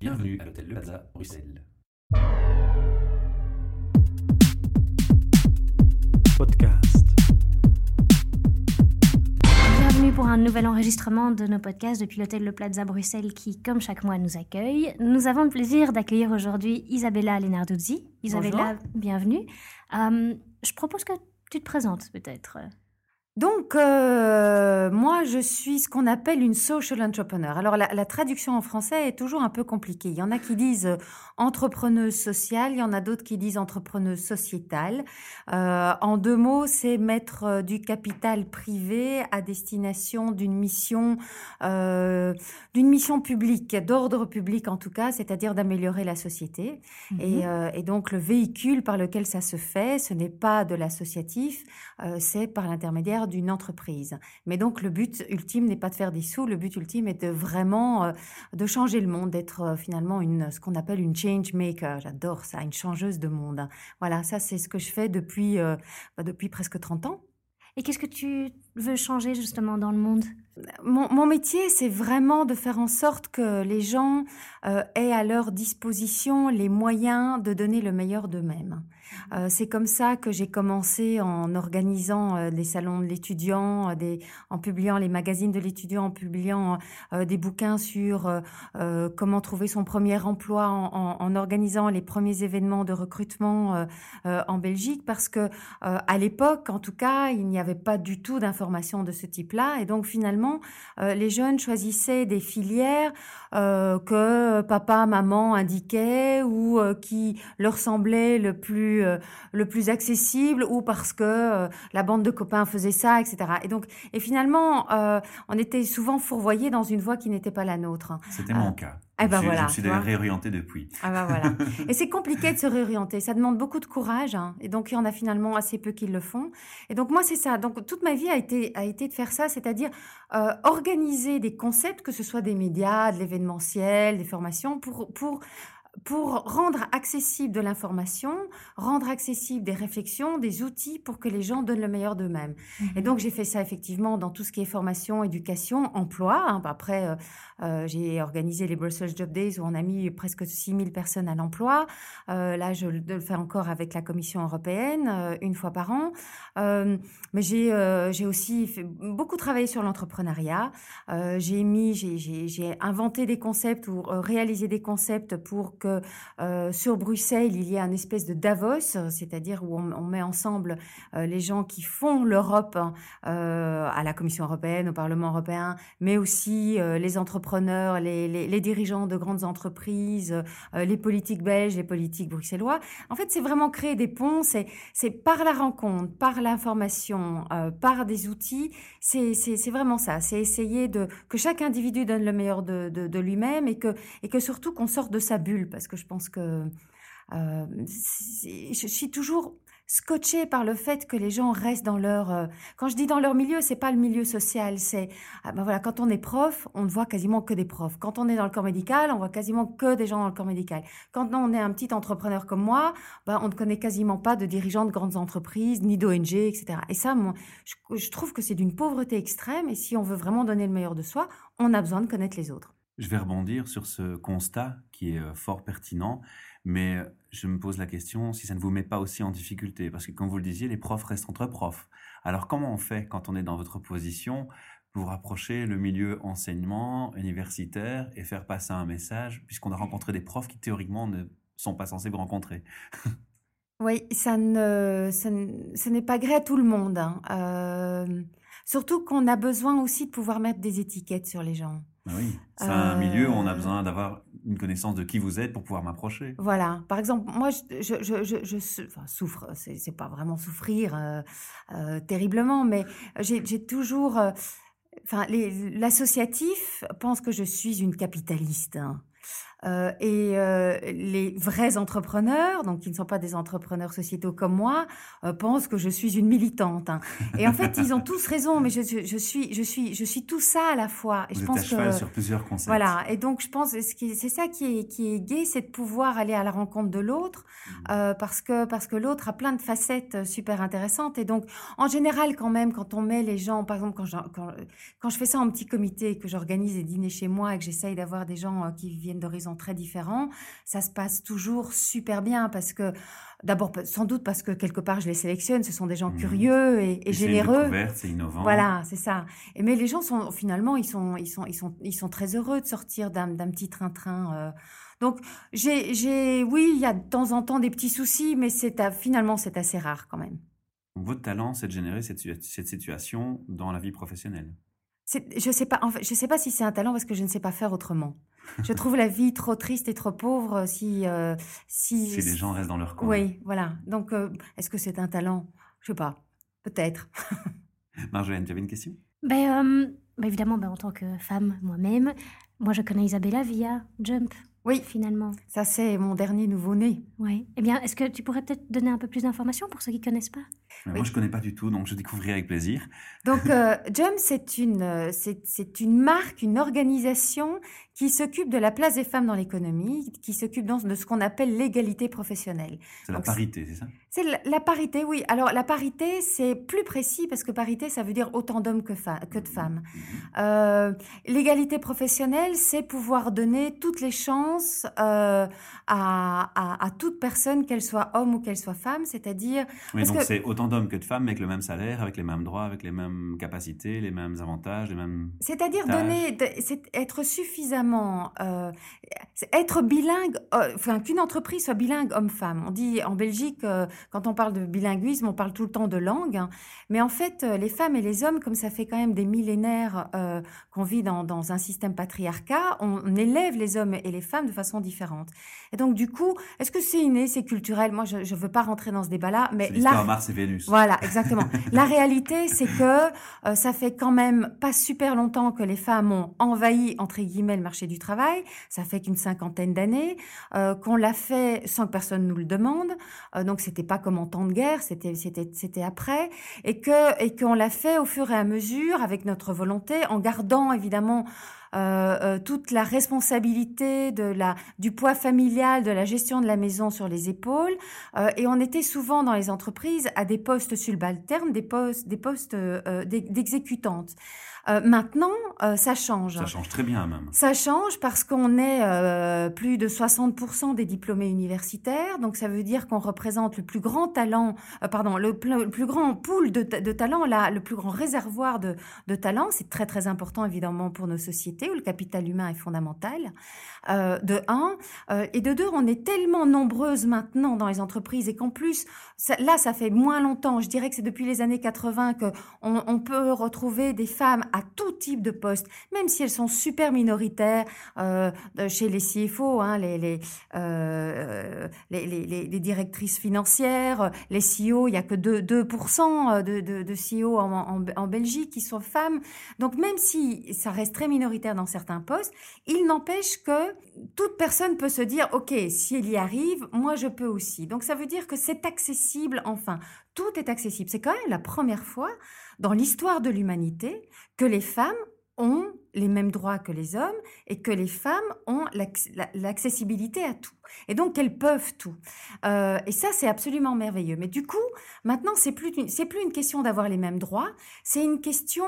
Bienvenue à l'hôtel Le Plaza, Bruxelles. Podcast. Bienvenue pour un nouvel enregistrement de nos podcasts depuis l'hôtel Le Plaza Bruxelles qui, comme chaque mois, nous accueille. Nous avons le plaisir d'accueillir aujourd'hui Isabella Lenarduzzi. Isabella, bienvenue. Euh, je propose que tu te présentes peut-être. Donc, euh, moi, je suis ce qu'on appelle une social entrepreneur. Alors, la, la, traduction en français est toujours un peu compliquée. Il y en a qui disent euh, entrepreneuse sociale, il y en a d'autres qui disent entrepreneuse sociétale. Euh, en deux mots, c'est mettre du capital privé à destination d'une mission, euh, d'une mission publique, d'ordre public en tout cas, c'est-à-dire d'améliorer la société. Mmh. Et, euh, et, donc, le véhicule par lequel ça se fait, ce n'est pas de l'associatif, c'est par l'intermédiaire d'une entreprise. Mais donc le but ultime n'est pas de faire des sous, le but ultime est de vraiment euh, de changer le monde, d'être euh, finalement une ce qu'on appelle une change maker. J'adore ça, une changeuse de monde. Voilà, ça c'est ce que je fais depuis euh, bah, depuis presque 30 ans. Et qu'est-ce que tu veux changer justement dans le monde. Mon, mon, métier, c'est vraiment de faire en sorte que les gens euh, aient à leur disposition les moyens de donner le meilleur d'eux-mêmes. Euh, c'est comme ça que j'ai commencé en organisant euh, des salons de l'étudiant, des, en publiant les magazines de l'étudiant, en publiant euh, des bouquins sur euh, comment trouver son premier emploi, en, en, en, organisant les premiers événements de recrutement en Belgique, parce que à l'époque, en tout cas, il n'y avait pas du tout d'informations de ce type-là, et donc finalement, les jeunes choisissaient des filières que papa, maman indiquaient ou qui leur semblaient le plus euh, le plus accessible ou parce que euh, la bande de copains faisait ça, etc. Et donc, et finalement, euh, on était souvent fourvoyés dans une voie qui n'était pas la nôtre. C'était mon cas. Eh ben je, voilà, je me suis d'ailleurs réorienté depuis. Ah ben voilà. et c'est compliqué de se réorienter. Ça demande beaucoup de courage. Hein. Et donc, il y en a finalement assez peu qui le font. Et donc, moi, c'est ça. Donc, toute ma vie a été, a été de faire ça, c'est-à-dire euh, organiser des concepts, que ce soit des médias, de l'événementiel, des formations, pour, pour pour rendre accessible de l'information, rendre accessible des réflexions, des outils pour que les gens donnent le meilleur d'eux-mêmes. Mmh. Et donc j'ai fait ça effectivement dans tout ce qui est formation, éducation, emploi. Hein. Après, euh, euh, j'ai organisé les Brussels Job Days où on a mis presque 6000 personnes à l'emploi. Euh, là, je le fais encore avec la Commission européenne, une fois par an. Mais j'ai j'ai aussi fait beaucoup travaillé sur l'entrepreneuriat. j'ai mis, j'ai inventé des concepts ou réalisé des concepts pour que euh, sur Bruxelles, il y ait un espèce de Davos, c'est-à-dire où on, met ensemble euh, les gens qui font l'Europe euh, à la Commission européenne, au Parlement européen, mais aussi les entrepreneurs, les, dirigeants de grandes entreprises, les politiques belges, les politiques bruxellois. En fait, c'est vraiment créer des ponts, c'est par la rencontre, par l'information, par des outils, c'est vraiment ça, c'est essayer de que chaque individu donne le meilleur de, de, de lui-même et que, et que surtout qu'on sorte de sa bulle parce que je pense que euh, je suis toujours scotché par le fait que les gens restent dans leur euh, quand je dis dans leur milieu c'est pas le milieu social c'est ah ben voilà quand on est prof on ne voit quasiment que des profs. Quand on est dans le corps médical on voit quasiment que des gens dans le corps médical. Quand on est un petit entrepreneur comme moi ben on ne connaît quasiment pas de dirigeants de grandes entreprises ni d'ONG etc et ça je trouve que c'est d'une pauvreté extrême et si on veut vraiment donner le meilleur de soi on a besoin de connaître les autres je vais rebondir sur ce constat qui est euh, fort pertinent, mais euh, je me pose la question si ça ne vous met pas aussi en difficulté, parce que comme vous le disiez, les profs restent entre profs. Alors comment on fait quand on est dans votre position pour rapprocher le milieu enseignement universitaire et faire passer un message, puisqu'on a rencontré des profs qui théoriquement ne sont pas censés vous rencontrer? Oui, ça ne, ça n'est pas gré à tout le monde. Hein. Euh, surtout qu'on a besoin aussi de pouvoir mettre des étiquettes sur les gens. Ah oui, c'est euh... un milieu où on a besoin d'avoir une connaissance de qui vous êtes pour pouvoir m'approcher. Voilà. Par exemple, moi, je, je, je, je, enfin, souffre. C'est, pas vraiment souffrir euh, euh, terriblement, mais j'ai, toujours. Euh, enfin, l'associatif pense que je suis une capitaliste. Hein. Euh, et euh, les vrais entrepreneurs, donc qui ne sont pas des entrepreneurs sociétaux comme moi, euh, pensent que je suis une militante. Hein. Et en fait, ils ont tous raison, mais je, je, je, suis, je suis, je suis tout ça à la fois. Et Vous je êtes pense à cheval que sur plusieurs concepts. voilà. Et donc, je pense que c'est ça qui est, qui est gai, c'est de pouvoir aller à la rencontre de l'autre, Mmh. parce que parce que l'autre a plein de facettes super intéressantes. Et donc, en général, quand même, quand on met les gens, par exemple, quand je, quand, quand je fais ça en petit comité, que j'organise des dîners chez moi et que j'essaye d'avoir des gens qui viennent d'horizons sont très différents, ça se passe toujours super bien parce que D'abord, sans doute parce que quelque part, je les sélectionne. Ce sont des gens mmh. curieux et, et généreux. C'est innovant. Voilà, c'est ça. Et, mais les gens sont finalement, ils sont, ils sont, ils sont, ils sont très heureux de sortir d'un petit train-train. Euh. Donc, j'ai, j'ai, oui, il y a de temps en temps des petits soucis, mais c'est finalement, c'est assez rare quand même. Votre talent, c'est de générer cette, cette situation dans la vie professionnelle. Je sais pas. En fait, je sais pas si c'est un talent parce que je ne sais pas faire autrement. Je trouve la vie trop triste et trop pauvre si euh, si. Si les gens restent dans leur coin. Oui, voilà. Donc, euh, est-ce que c'est un talent? Je sais pas. Peut-être. Marjolaine, tu avais une question? Ben, euh, ben, évidemment, ben, en tant que femme moi-même, moi je connais Isabella via Jump. Oui, finalement. Ça, c'est mon dernier nouveau-né. Oui. Eh bien, est-ce que tu pourrais peut-être donner un peu plus d'informations pour ceux qui ne connaissent pas? Moi, je ne connais pas du tout, donc je découvrirai avec plaisir. Donc, euh, Jump, c'est une, c'est une marque, une organisation qui s'occupe de la place des femmes dans l'économie, qui s'occupe de ce qu'on appelle l'égalité professionnelle. C'est la parité, c'est ça? C'est la, parité, oui. Alors la parité, c'est plus précis parce que parité, ça veut dire autant d'hommes que, que, de femmes. Mhm. Euh, l'égalité professionnelle, c'est pouvoir donner toutes les chances euh, à, à, toute personne, qu'elle soit homme ou qu'elle soit femme, c'est-à-dire... Oui, donc c'est autant d'hommes que de femmes, avec le même salaire, avec les mêmes droits, avec les mêmes capacités, les mêmes avantages, les mêmes... C'est-à-dire donner, être suffisamment euh, être bilingue, euh, enfin qu'une entreprise soit bilingue homme-femme. On dit en Belgique, euh, quand on parle de bilinguisme, on parle tout le temps de langue, hein. mais en fait, les femmes et les hommes, comme ça fait quand même des millénaires qu'on vit dans, dans, un système patriarcat, on, élève les hommes et les femmes de façon différente. Et donc du coup, est-ce que c'est inné, c'est culturel? Moi, je ne veux pas rentrer dans ce débat-là, mais là, Mars et Vénus. Voilà, exactement. la réalité, c'est que ça fait quand même pas super longtemps que les femmes ont envahi entre guillemets le marché du travail. Ça fait qu'une cinquantaine d'années euh, qu'on l'a fait sans que personne nous le demande. Euh, donc c'était pas comme en temps de guerre, c'était c'était c'était après et que et qu'on l'a fait au fur et à mesure avec notre volonté, en gardant évidemment euh, euh, toute la responsabilité de la, du poids familial, de la gestion de la maison sur les épaules. Et on était souvent dans les entreprises à des postes subalternes, des postes, des postes d'exécutantes. Euh, maintenant, euh, ça change. Ça change très bien même. Ça change parce qu'on est euh, plus de 60% des diplômés universitaires, donc ça veut dire qu'on représente le plus grand talent, pardon, le, plus grand pool de, de talent, là, le plus grand réservoir de, de talent. C'est très très important évidemment pour nos sociétés où le capital humain est fondamental. De un et de deux, on est tellement nombreuses maintenant dans les entreprises et qu'en plus, là, ça fait moins longtemps. Je dirais que c'est depuis les années 80 que on, peut retrouver des femmes à tout type de postes, même si elles sont super minoritaires euh, chez les CFO, hein, les, les, euh, directrices financières, les CEO, il n'y a que 2%, 2 de, de, CEO en, en, Belgique qui sont femmes. Donc même si ça reste très minoritaire dans certains postes, il n'empêche que toute personne peut se dire, OK, si elle y arrive, moi je peux aussi. Donc ça veut dire que c'est accessible, enfin, tout est accessible. C'est quand même la première fois dans l'histoire de l'humanité que les femmes ont les mêmes droits que les hommes et que les femmes ont l'accessibilité à tout. Et donc qu'elles peuvent tout. Euh, et ça, c'est absolument merveilleux. Mais du coup, maintenant, c'est plus plus une question d'avoir les mêmes droits, c'est une question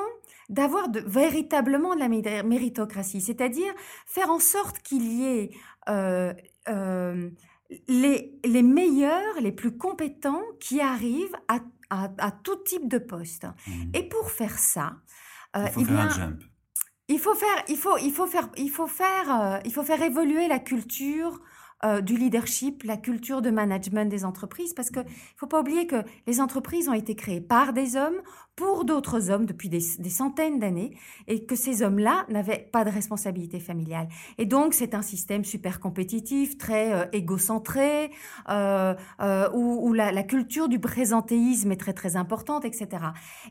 d'avoir de, véritablement de la méritocratie, c'est-à-dire faire en sorte qu'il y ait euh, euh, les, les meilleurs, les plus compétents qui arrivent à à, tout type de poste. Mmh. Et pour faire ça, euh, il faut faire un jump. Il faut faire, il faut, il faut faire, il faut faire, il faut faire évoluer la culture euh, du leadership, la culture de management des entreprises, parce qu'il ne faut pas oublier que les entreprises ont été créées par des hommes, pour d'autres hommes depuis des, centaines d'années, et que ces hommes-là n'avaient pas de responsabilité familiale. Et donc, c'est un système super compétitif, très euh, égocentré, euh, où, la, culture du présentéisme est très très importante, etc.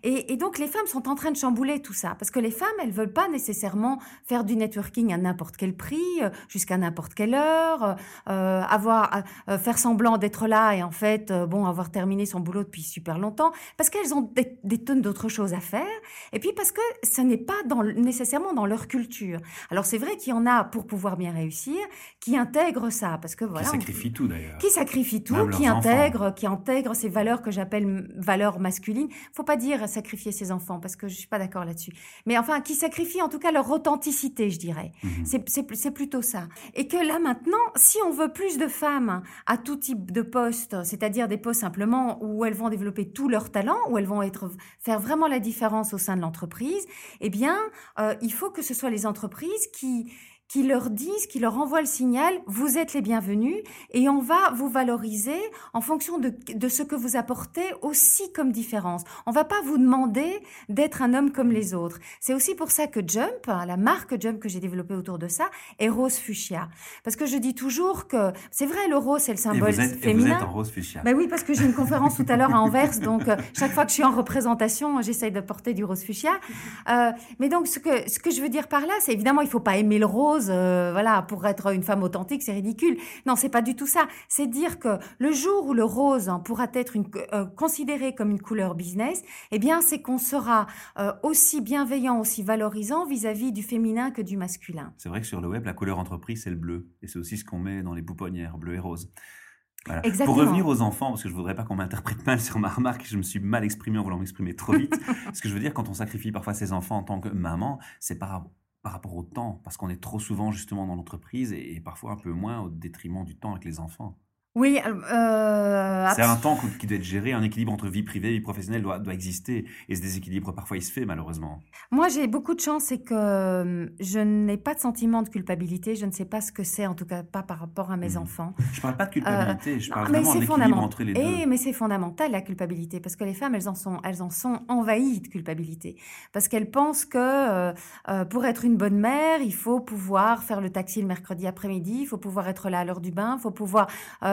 Et, donc, les femmes sont en train de chambouler tout ça, parce que les femmes, elles veulent pas nécessairement faire du networking à n'importe quel prix, jusqu'à n'importe quelle heure, euh, avoir euh, faire semblant d'être là et en fait euh, bon avoir terminé son boulot depuis super longtemps parce qu'elles ont des, d'autres choses à faire, et puis parce que ce n'est pas dans, nécessairement dans leur culture. Alors c'est vrai qu'il y en a pour pouvoir bien réussir qui intègrent ça, parce que voilà. Qui sacrifient tout d'ailleurs. Qui sacrifient tout, qui intègrent, qui intègrent ces valeurs que j'appelle valeurs masculines. Faut pas dire sacrifier ses enfants parce que je suis pas d'accord là-dessus. Mais enfin, qui sacrifient en tout cas leur authenticité, je dirais. Mhm. C'est plutôt ça. Et que là maintenant, si on veut plus de femmes à tout type de postes, c'est-à-dire des postes simplement où elles vont développer tout leur talent, où elles vont être faire vraiment la différence au sein de l'entreprise, eh bien, euh, il faut que ce soit les entreprises qui qui leur disent, qui leur envoient le signal, vous êtes les bienvenus et on va vous valoriser en fonction de, de ce que vous apportez aussi comme différence. On va pas vous demander d'être un homme comme les autres. C'est aussi pour ça que Jump, hein, la marque Jump que j'ai développée autour de ça, est rose fuchsia. Parce que je dis toujours que c'est vrai, le rose c'est le symbole et vous êtes, féminin. Et vous êtes en rose fuchsia. Ben oui, parce que j'ai une conférence tout à l'heure à Anvers, donc euh, chaque fois que je suis en représentation, j'essaye de porter du rose fuchsia. Euh, mais donc ce que ce que je veux dire par là, c'est évidemment il faut pas aimer le rose euh, voilà, pour être une femme authentique, c'est ridicule. Non, c'est pas du tout ça. C'est dire que le jour où le rose hein, pourra être une, euh, considéré comme une couleur business, eh bien, c'est qu'on sera euh, aussi bienveillant, aussi valorisant vis-à-vis du féminin que du masculin. C'est vrai que sur le web, la couleur entreprise, c'est le bleu. Et c'est aussi ce qu'on met dans les pouponnières, bleu et rose. Pour revenir aux enfants, parce que je voudrais pas qu'on m'interprète mal sur ma remarque, je me suis mal exprimé en voulant m'exprimer trop vite. ce que je veux dire, quand on sacrifie parfois ses enfants en tant que maman, c'est par par rapport au temps, parce qu'on est trop souvent justement dans l'entreprise et, parfois un peu moins au détriment du temps avec les enfants. Oui, euh, c'est un temps qui doit être géré, un équilibre entre vie privée et vie professionnelle doit, doit exister. Et ce déséquilibre, parfois, il se fait malheureusement. Moi, j'ai beaucoup de chance, c'est que euh, je n'ai pas de sentiment de culpabilité. Je ne sais pas ce que c'est, en tout cas pas par rapport à mes mmh. enfants. Je ne parle pas de culpabilité, je parle vraiment d'équilibre entre les deux. Et, mais c'est fondamental, la culpabilité, parce que les femmes, elles en sont, elles en sont envahies de culpabilité. Parce qu'elles pensent que euh, pour être une bonne mère, il faut pouvoir faire le taxi le mercredi après-midi, il faut pouvoir être là à l'heure du bain, il faut pouvoir...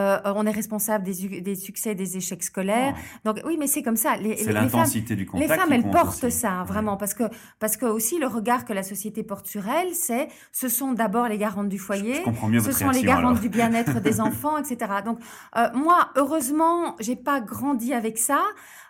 Euh, on est responsable des, des, succès, des échecs scolaires. Ah. Donc oui, mais c'est comme ça. Les, c'est l'intensité du contact. Les femmes, elles portent ça vraiment parce que parce que aussi le regard que la société porte sur elles, c'est ce sont d'abord les garantes du foyer, ce sont les garantes du bien-être des enfants, etc. Donc euh, moi, heureusement, j'ai pas grandi avec ça.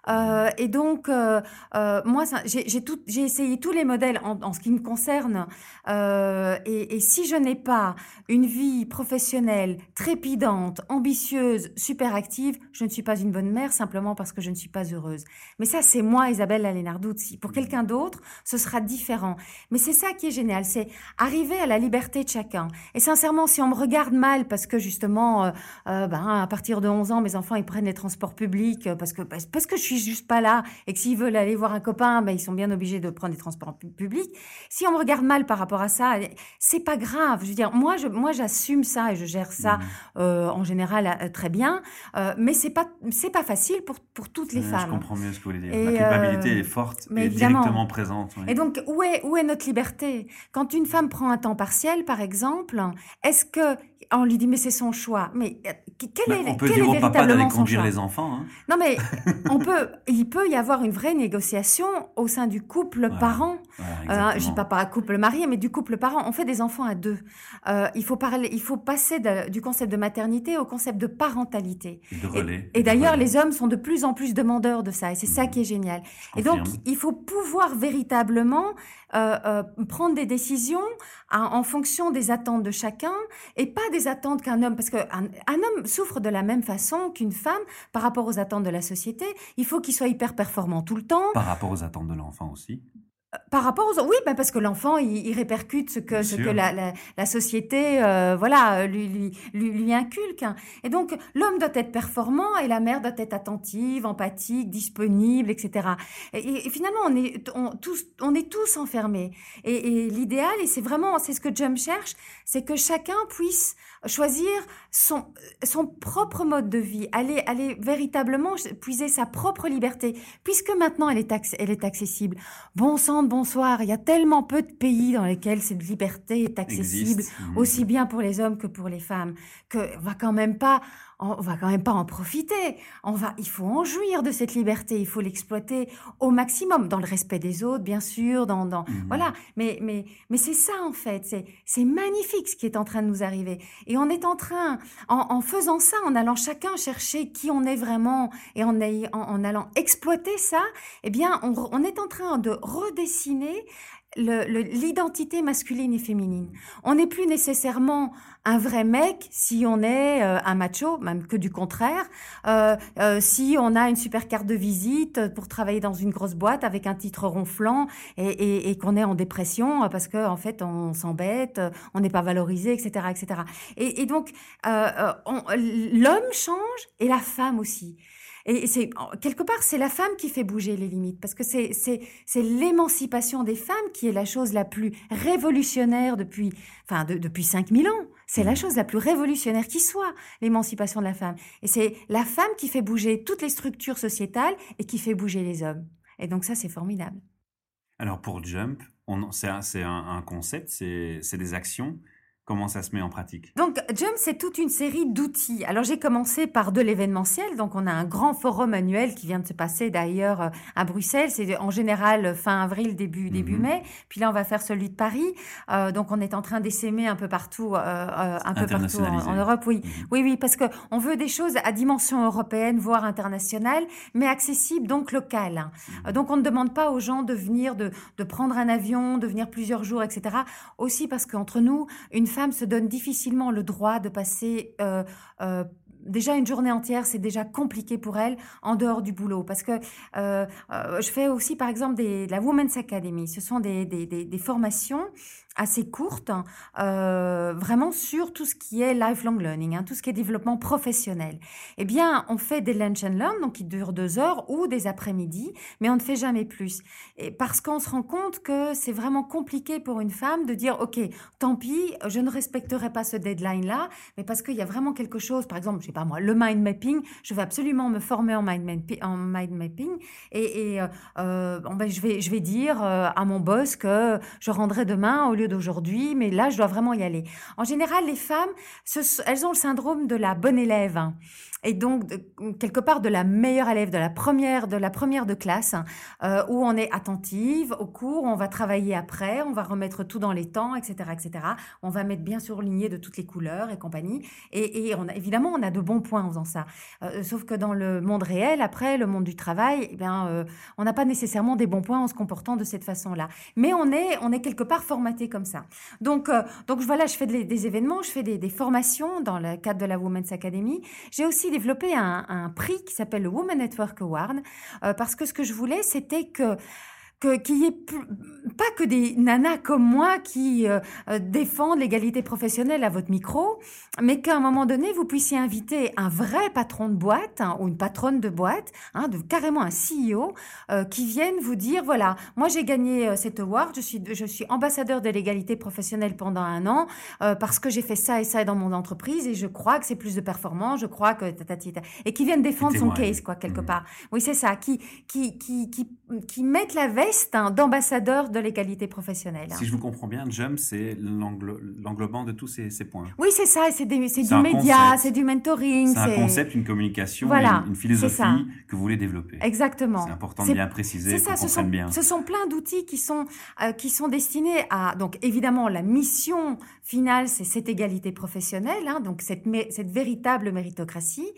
Euh, et donc, euh, euh, moi, j'ai essayé tous les modèles en, en, ce qui me concerne. Et, et, si je n'ai pas une vie professionnelle trépidante, ambitieuse, super active, je ne suis pas une bonne mère simplement parce que je ne suis pas heureuse. Mais ça, c'est moi, Isabelle Lalénarduzzi. Pour quelqu'un d'autre, ce sera différent. Mais c'est ça qui est génial, c'est arriver à la liberté de chacun. Et sincèrement, si on me regarde mal parce que justement, ben, à partir de 11 ans, mes enfants, ils prennent les transports publics parce que, parce que je suis juste pas là et que s'ils veulent aller voir un copain, ben, ils sont bien obligés de prendre des transports publics. Si on me regarde mal par rapport à ça, c'est pas grave. Je veux dire, moi, je, moi, j'assume ça et je gère ça mmh. euh, en général euh, très bien. Euh, mais c'est pas, c'est pas facile pour, pour toutes les femmes. Je comprends mieux ce que vous voulez dire. La culpabilité est forte mais et directement présente. Et donc, où est, où est notre liberté? Quand une femme prend un temps partiel, par exemple, est-ce que on lui dit mais c'est son choix. Mais quel est, on peut quel dire est au papa d'aller conduire les enfants. Hein. Non mais on peut, il peut y avoir une vraie négociation au sein du couple parent. Voilà, euh, je dis pas par couple marié, mais du couple parent. On fait des enfants à deux. Euh, il faut parler, il faut passer du concept de maternité au concept de parentalité. Et, de relais, et, d'ailleurs, les hommes sont de plus en plus demandeurs de ça, et c'est ça mmh. qui est génial. Et donc, il faut pouvoir véritablement euh, euh, prendre des décisions en fonction des attentes de chacun et pas des attentes qu'un homme, parce qu'un un homme souffre de la même façon qu'une femme par rapport aux attentes de la société. Il faut qu'il soit hyper performant tout le temps. Par rapport aux attentes de l'enfant aussi. Par rapport aux oui, ben parce que l'enfant il, répercute ce que ce que la, la, la société euh, voilà lui, lui lui lui inculque et donc l'homme doit être performant et la mère doit être attentive, empathique, disponible, etc. Et, et finalement on est on, tous on est tous enfermés et, et l'idéal et c'est vraiment c'est ce que Jump cherche, c'est que chacun puisse choisir son, son propre mode de vie, aller, aller véritablement puiser sa propre liberté, puisque maintenant elle est, elle est accessible. Bon sang de bonsoir, il y a tellement peu de pays dans lesquels cette liberté est accessible, mmh. aussi bien pour les hommes que pour les femmes, que va quand même pas on va quand même pas en profiter. On va, il faut en jouir de cette liberté. Il faut l'exploiter au maximum, dans le respect des autres, bien sûr. Dans, dans mmh. voilà. Mais, mais, mais c'est ça en fait. C'est, c'est magnifique ce qui est en train de nous arriver. Et on est en train, en, faisant ça, en allant chacun chercher qui on est vraiment et en, en, allant exploiter ça, eh bien, on, on est en train de redessiner l'identité masculine et féminine. On n'est plus nécessairement un vrai mec si on est euh, un macho, même que du contraire. Euh, euh, si on a une super carte de visite pour travailler dans une grosse boîte avec un titre ronflant et, qu'on est en dépression parce que en fait on s'embête, on n'est pas valorisé, etc., etc. Et, et donc l'homme change et la femme aussi. Et c'est quelque part, c'est la femme qui fait bouger les limites, parce que c'est c'est l'émancipation des femmes qui est la chose la plus révolutionnaire depuis enfin depuis 5000 ans. C'est la mmh. chose la plus révolutionnaire qui soit, l'émancipation de la femme. Et c'est la femme qui fait bouger toutes les structures sociétales et qui fait bouger les hommes. Et donc ça, c'est formidable. Alors pour Jump, c'est un, un, concept, c'est des actions. Comment ça se met en pratique Donc, Jump, c'est toute une série d'outils. Alors, j'ai commencé par de l'événementiel. Donc, on a un grand forum annuel qui vient de se passer d'ailleurs euh, à Bruxelles. C'est en général fin avril, début, début mhm. mai. Puis là, on va faire celui de Paris. Euh, donc, on est en train d'essaimer un peu partout, euh, un peu partout en, Europe. Oui, mhm. oui, oui, parce que on veut des choses à dimension européenne, voire internationale, mais accessibles, donc locales. Mhm. Donc, on ne demande pas aux gens de venir, de, de prendre un avion, de venir plusieurs jours, etc. Aussi parce qu'entre nous, une femme se donne difficilement le droit de passer euh, euh, déjà une journée entière, c'est déjà compliqué pour elle en dehors du boulot. Parce que euh, je fais aussi, par exemple, des, de la Women's Academy. Ce sont des, des formations assez courte, euh, vraiment sur tout ce qui est lifelong learning, hein, tout ce qui est développement professionnel. Eh bien, on fait des lunch and learn, donc qui durent deux heures, ou des après-midi, mais on ne fait jamais plus. Et parce qu'on se rend compte que c'est vraiment compliqué pour une femme de dire, OK, tant pis, je ne respecterai pas ce deadline-là, mais parce qu'il y a vraiment quelque chose, par exemple, je sais pas moi, le mind mapping, je vais absolument me former en mind, en mind mapping, et, et euh, euh ben, je, vais, je vais dire euh, à mon boss que je rendrai demain au lieu d'aujourd'hui, mais là, je dois vraiment y aller. En général, les femmes, elles ont le syndrome de la bonne élève. Et donc quelque part de la meilleure élève de la première de la première de classe euh, où on est attentive au cours on va travailler après on va remettre tout dans les temps etc etc on va mettre bien surligné de toutes les couleurs et compagnie. Et, évidemment on a de bons points en faisant ça. Euh, sauf que dans le monde réel après le monde du travail eh euh, on n'a pas nécessairement des bons points en se comportant de cette façon là mais on est on est quelque part formaté comme ça. Donc donc voilà je fais des, événements je fais des, des formations dans le cadre de la Women's Academy. J'ai aussi développé un, prix qui s'appelle le Women Network Award euh, parce que ce que je voulais, c'était que qu'il n'y ait pas que des nanas comme moi qui euh, euh, défendent l'égalité professionnelle à votre micro, mais qu'à un moment donné, vous puissiez inviter un vrai patron de boîte hein, ou une patronne de boîte, hein, de, carrément un CEO, euh, qui vienne vous dire, voilà, moi j'ai gagné cet award, je suis, je suis ambassadeur de l'égalité professionnelle pendant un an, parce que j'ai fait ça et ça dans mon entreprise, et je crois que c'est plus de performance, je crois que... et qui viennent défendre son case, quoi, quelque mmh. part. Oui, c'est ça, qui, qui, qui, qui, qui mettent la veille d'ambassadeur de l'égalité professionnelle. Si je vous comprends bien, JUMP, c'est l'englobant de tous ces, points. Oui, c'est ça, c'est du média, c'est du mentoring. C'est un concept, une communication, une, philosophie que vous voulez développer. Exactement. C'est important de bien préciser, qu'on comprenne bien. Ce sont plein d'outils qui, sont euh, qui sont destinés à... Donc évidemment, la mission finale, c'est cette égalité professionnelle, hein, donc cette, cette véritable méritocratie.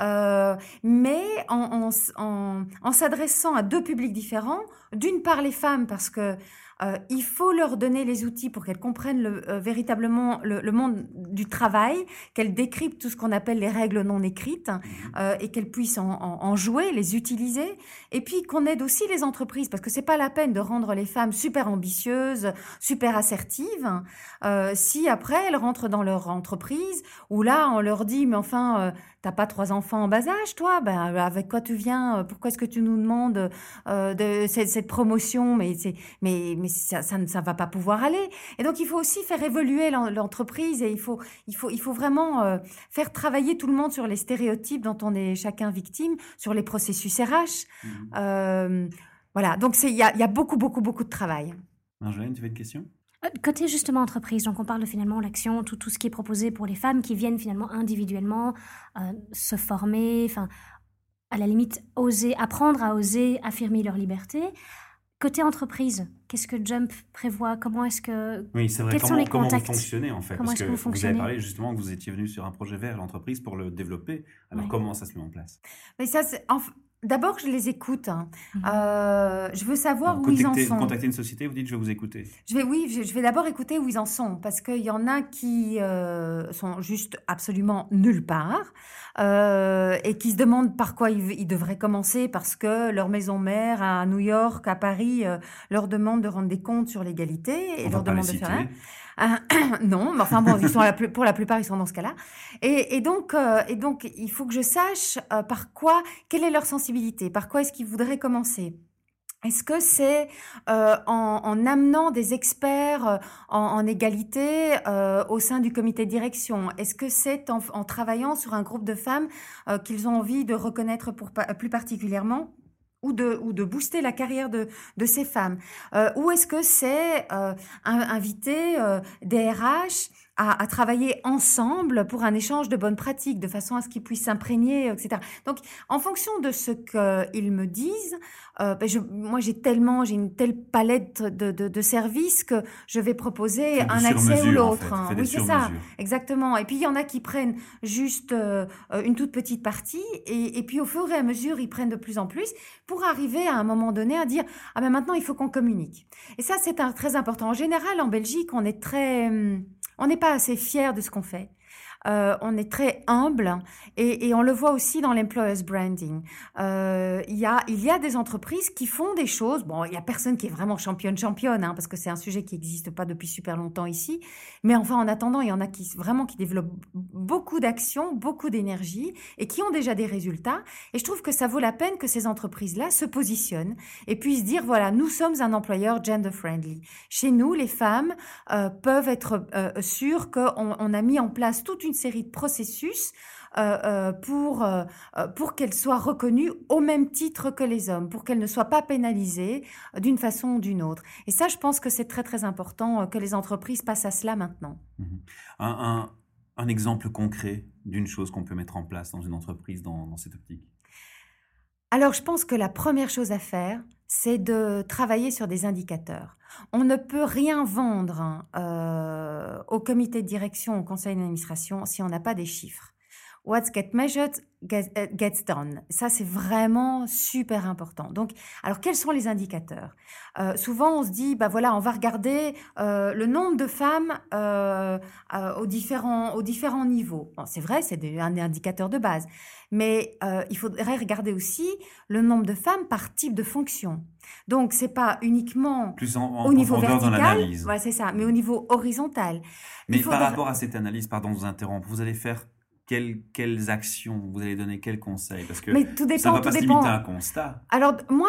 Euh, mais en, en, en s'adressant à deux publics différents, d'une part les femmes parce que euh, il faut leur donner les outils pour qu'elles comprennent le, euh, véritablement le, le, monde du travail, qu'elles décryptent tout ce qu'on appelle les règles non écrites mmh. euh, et qu'elles puissent en, en, en, jouer, les utiliser. Et puis qu'on aide aussi les entreprises parce que c'est pas la peine de rendre les femmes super ambitieuses, super assertives, euh, si après elles rentrent dans leur entreprise où là on leur dit mais enfin T'as pas trois enfants en bas âge, toi? Ben avec quoi tu viens? Pourquoi est-ce que tu nous demandes euh, de cette, cette, promotion? Mais c'est mais mais ça, ça ne ça va pas pouvoir aller. Et donc il faut aussi faire évoluer l'entreprise et il faut il faut il faut vraiment euh, faire travailler tout le monde sur les stéréotypes dont on est chacun victime, sur les processus RH. Mmh. Euh, voilà. Donc c'est il y a, y a beaucoup beaucoup beaucoup de travail. Marjolaine, tu veux une question? Euh, côté justement entreprise, donc on parle de finalement l'action, tout, tout ce qui est proposé pour les femmes qui viennent finalement individuellement euh, se former, enfin à la limite oser, apprendre à oser affirmer leur liberté. Côté entreprise, qu'est-ce que Jump prévoit? Comment est-ce que oui, c'est vrai. Quels comment, sont les comment contacts? vous fonctionnez en fait? Comment Parce que que vous vous avez parlé justement que vous étiez venu sur un projet vers l'entreprise pour le développer. Alors Oui. comment ça se met en place? Mais ça, c'est- enf- d'abord, je les écoute. hein. Mhm. Euh, je veux savoir Alors, où ils en sont. contactez une société, vous dites je vais vous écouter. Je vais, oui, je, je vais d'abord écouter où ils en sont, parce qu'il y en a qui euh, sont juste absolument nulle part euh, et qui se demandent par quoi ils, ils devraient commencer, parce que leur maison mère à New York, à Paris, euh, leur demande de rendre des comptes sur l'égalité et On leur demande de faire non, mais enfin bon, ils sont pour la plupart, ils sont dans ce cas-là. Et, donc, euh, et donc, il faut que je sache euh, par quoi, quelle est leur sensibilité, par quoi est-ce qu'ils voudraient commencer? Est-ce que c'est euh, en, en amenant des experts euh, en, égalité euh, au sein du comité de direction? Est-ce que c'est en, travaillant sur un groupe de femmes euh, qu'ils ont envie de reconnaître pour, plus particulièrement? Ou de, booster la carrière de, ces femmes Euh, Ou est-ce que c'est euh, inviter euh, des RH à travailler ensemble pour un échange de bonnes pratiques, de façon à ce qu'ils puissent s'imprégner, etc. Donc, en fonction de ce qu'ils me disent, euh, ben je, moi j'ai tellement, j'ai une telle palette de, de, de services que je vais proposer un accès ou en l'autre. fait. hein. Oui, c'est ça. Exactement. Et puis il y en a qui prennent juste euh, une toute petite partie, et, et puis au fur et à mesure, ils prennent de plus en plus pour arriver à un moment donné à dire ah ben maintenant il faut qu'on communique. Et ça c'est très important. En général, en Belgique, on est très, hum, on n'est pas assez fier de ce qu'on fait. Euh, on est très humble et, et on le voit aussi dans l'employers branding. Euh, Il y, a, il y a des entreprises qui font des choses. Bon, il y a personne qui est vraiment championne championne, hein, parce que c'est un sujet qui n'existe pas depuis super longtemps ici. Mais enfin, en attendant, il y en a qui vraiment qui développent beaucoup d'actions, beaucoup d'énergie et qui ont déjà des résultats. Et je trouve que ça vaut la peine que ces entreprises-là se positionnent et puissent dire voilà, nous sommes un employeur gender friendly. Chez nous, les femmes euh, peuvent être euh, sûres qu'on on a mis en place toute une série de processus euh, euh, pour, euh, pour qu'elles soient reconnues au même titre que les hommes, pour qu'elles ne soient pas pénalisées euh, d'une façon ou d'une autre. Et ça, je pense que c'est très très important que les entreprises passent à cela maintenant. Mhm. Un, exemple concret d'une chose qu'on peut mettre en place dans une entreprise dans cette optique? Alors, je pense que la première chose à faire, c'est de travailler sur des indicateurs. On ne peut rien vendre hein, euh, au comité de direction, au conseil d'administration, si on n'a pas des chiffres. What's get measured gets, euh, gets done. Ça, c'est vraiment super important. Donc, alors, quels sont les indicateurs? Euh, Souvent, on se dit, bah voilà, on va regarder euh, le nombre de femmes euh, aux, différents, aux différents niveaux. Bon, c'est vrai, c'est un indicateur de base. Mais il faudrait regarder aussi le nombre de femmes par type de fonction. Donc, c'est pas uniquement Plus en, en au niveau vertical, l'analyse. ouais, c'est ça, mais au niveau horizontal. Mais par rapport à cette analyse, pardon de vous interrompre, vous allez faire quelles, quelles actions Vous allez donner quels conseils? Parce que Mais tout ça ne va tout pas se dépend. limiter à un constat. Alors, moi,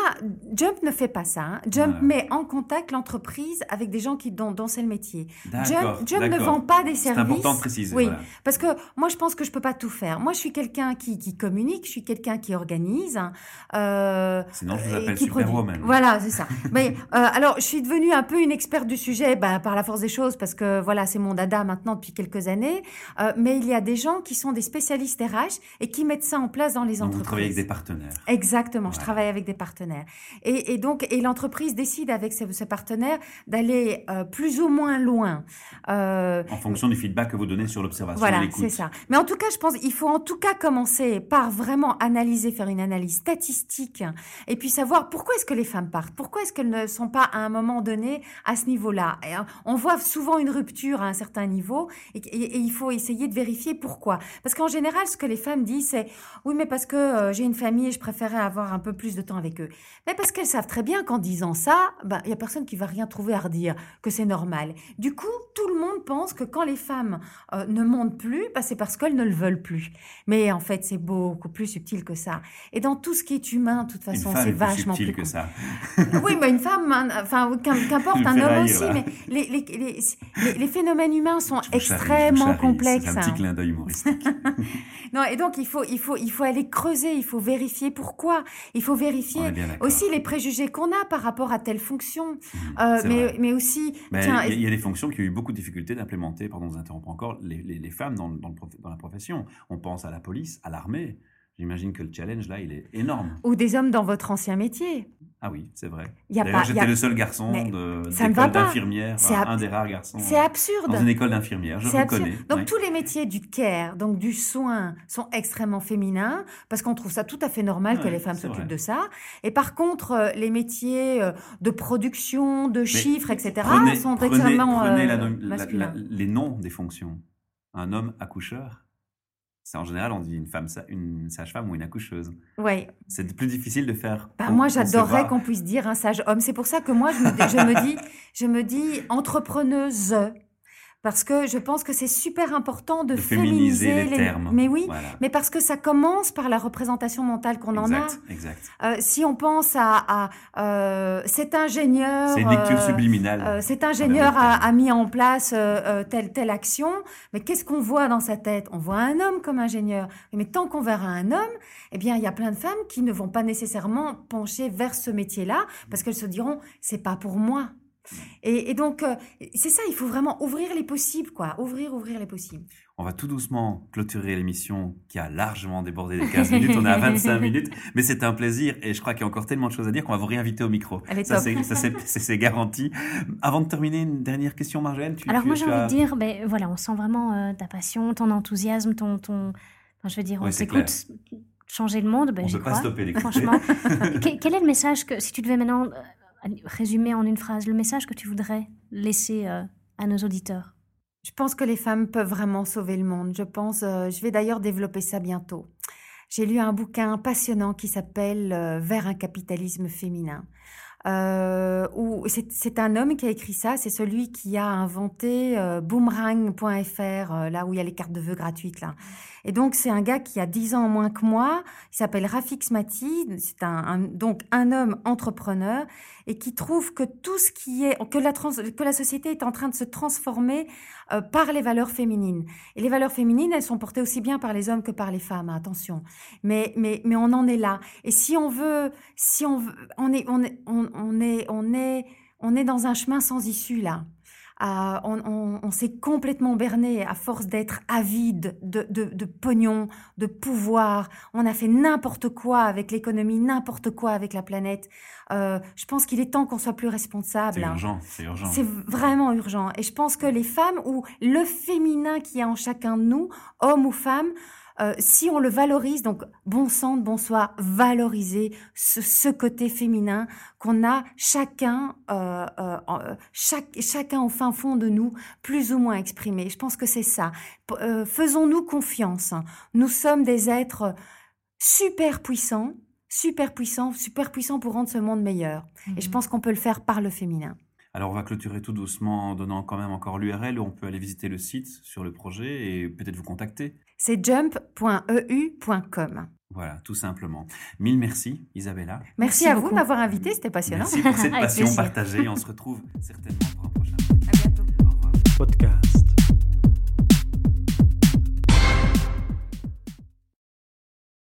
Jump ne fait pas ça. hein. Jump met en contact l'entreprise avec des gens qui, dont, dont c'est le métier. Jump, Jump ne vend pas des C'est services. important de préciser. Oui, voilà. parce que moi, je pense que je peux pas tout faire. Moi, je suis quelqu'un qui, qui communique, je suis quelqu'un qui organise. euh, Sinon, je vous appelle. Superwoman. Voilà, c'est ça. Mais euh, alors, je suis devenue un peu une experte du sujet bah, par la force des choses, parce que voilà, c'est mon dada maintenant depuis quelques années. Euh, mais il y a des gens qui sont des spécialistes RH et qui mettent ça en place dans les Donc, vous entreprises. travaillez avec des partenaires. Exactement, je travaille avec des partenaires. Et, et donc, et l'entreprise décide avec ses, ses partenaires d'aller euh, plus ou moins loin. Euh, En fonction du feedback que vous donnez sur l'observation voilà, c'est ça. Mais en tout cas, je pense qu'il faut en tout cas commencer par vraiment analyser, faire une analyse statistique et puis savoir pourquoi est-ce que les femmes partent, pourquoi est-ce qu'elles ne sont pas à un moment donné à ce niveau-là. Euh, on voit souvent une rupture à un certain niveau et, et- et il faut essayer de vérifier pourquoi. Parce qu'en général, ce que les femmes disent, c'est oui, mais parce que euh, j'ai une famille et je préférais avoir un peu plus de temps avec eux. Mais parce qu'elles savent très bien qu'en disant ça, ben, il y a personne qui va rien trouver à redire, que c'est normal. Du coup, tout le monde pense que quand les femmes euh, ne montent plus, ben, c'est parce qu'elles ne le veulent plus. Mais en fait, c'est beaucoup plus subtil que ça. Et dans tout ce qui est humain, de toute façon, c'est est plus vachement subtile plus que ça. oui, mais une femme, enfin, qu'im- qu'importe, un homme aussi, là. mais les, les, les, les- phénomènes humains sont extrêmement charrie. complexes. C'est un petit hein. clin d'œil humoristique. non, et donc il faut, il, faut, il faut aller creuser, il faut vérifier pourquoi. Il faut vérifier aussi les préjugés qu'on a par rapport à telle fonction. Mmh, euh, mais, mais, aussi. il, y a, des fonctions qui ont eu beaucoup de difficultés d'implémenter, pardon, vous interrompre encore, les, les, femmes dans, dans, le, dans la profession. On pense à la police, à l'armée. J'imagine que le challenge, là, il est énorme. Ou des hommes dans votre ancien métier. Ah oui, c'est vrai. D'ailleurs, j'étais le seul garçon de l'école d'infirmière, un des rares garçons. C'est absurde. Dans une école d'infirmière, je reconnais. Donc tous les métiers du care, donc du soin, sont extrêmement féminins parce qu'on trouve ça tout à fait normal que les femmes s'occupent de ça. Et par contre, euh, les métiers euh, de production, de chiffres, etc., sont extrêmement euh, masculins. les noms des fonctions. Un homme accoucheur c'est en général, on dit une femme, une sage-femme ou une accoucheuse. Oui. C'est plus difficile de faire. Bah, moi, j'adorerais qu'on puisse dire un sage homme. C'est pour ça que moi, je me, je me dis, je me dis entrepreneuse parce que je pense que c'est super important de, féminiser, les, termes. Mais oui, mais parce que ça commence par la représentation mentale qu'on en a. Exact. Euh, si on pense à, à euh, cet ingénieur, c'est une lecture euh, subliminale. Cet ingénieur a, a, mis en place telle telle action, mais qu'est-ce qu'on voit dans sa tête? On voit un homme comme ingénieur. Mais tant qu'on verra un homme, eh bien, il y a plein de femmes qui ne vont pas nécessairement pencher vers ce métier-là parce qu'elles se diront c'est pas pour moi. Et, donc, euh, c'est ça, il faut vraiment ouvrir les possibles, quoi. Ouvrir, ouvrir les possibles. On va tout doucement clôturer l'émission qui a largement débordé les 15 minutes. On est à 25 minutes, mais c'est un plaisir et je crois qu'il y a encore tellement de choses à dire qu'on va vous réinviter au micro. ça, c'est garanti. Avant de terminer, une dernière question, Marjolaine. Alors, moi, j'ai envie de dire, ben, voilà, on sent vraiment euh, ta passion, ton enthousiasme, ton. ton... je veux dire, on s'écoute changer le monde, ben, on ne peut pas stopper Franchement. quel est le message que, si tu devais maintenant euh, résumer en une phrase le message que tu voudrais laisser euh, à nos auditeurs? Je pense que les femmes peuvent vraiment sauver le monde. Je pense, euh, je vais d'ailleurs développer ça bientôt. J'ai lu un bouquin passionnant qui s'appelle euh, Vers un capitalisme féminin. Euh, c'est un homme qui a écrit ça, c'est celui qui a inventé boomerang.fr, là où il y a les cartes de vœux gratuites là. Et donc, c'est un gars qui a 10 ans moins que moi. Il s'appelle Rafik Mati. C'est un, donc un homme entrepreneur et qui trouve que tout ce qui est, que la, que la société est en train de se transformer euh, par les valeurs féminines. Et les valeurs féminines, elles sont portées aussi bien par les hommes que par les femmes, attention. Mais, mais, mais on en est là. Et si on veut, si on veut, on est, on est, on est, on est, on est dans un chemin sans issue là on, s'est complètement berné à force d'être avide de, pognon, de pouvoir. On a fait n'importe quoi avec l'économie, n'importe quoi avec la planète. Euh, je pense qu'il est temps qu'on soit plus responsable. C'est urgent, c'est urgent. C'est vraiment urgent. Et je pense que les femmes ou le féminin qui est en chacun de nous, homme ou femme, euh, si on le valorise, donc bon sang, bonsoir, valoriser ce, côté féminin qu'on a chacun, euh, euh, chaque, chacun au fin fond de nous, plus ou moins exprimé. Je pense que c'est ça. Faisons-nous confiance. Nous sommes des êtres super puissants, super puissants, super puissants pour rendre ce monde meilleur. Et je mhm. pense qu'on peut le faire par le féminin. Alors on va clôturer tout doucement en donnant quand même encore l'URL où on peut aller visiter le site sur le projet et peut-être vous contacter. C'est jump.eu.com. Voilà, tout simplement. Mille merci Isabella. Merci, à vous de m'avoir invité, c'était passionnant. Merci pour cette passion partagée. On se retrouve certainement pour un prochain.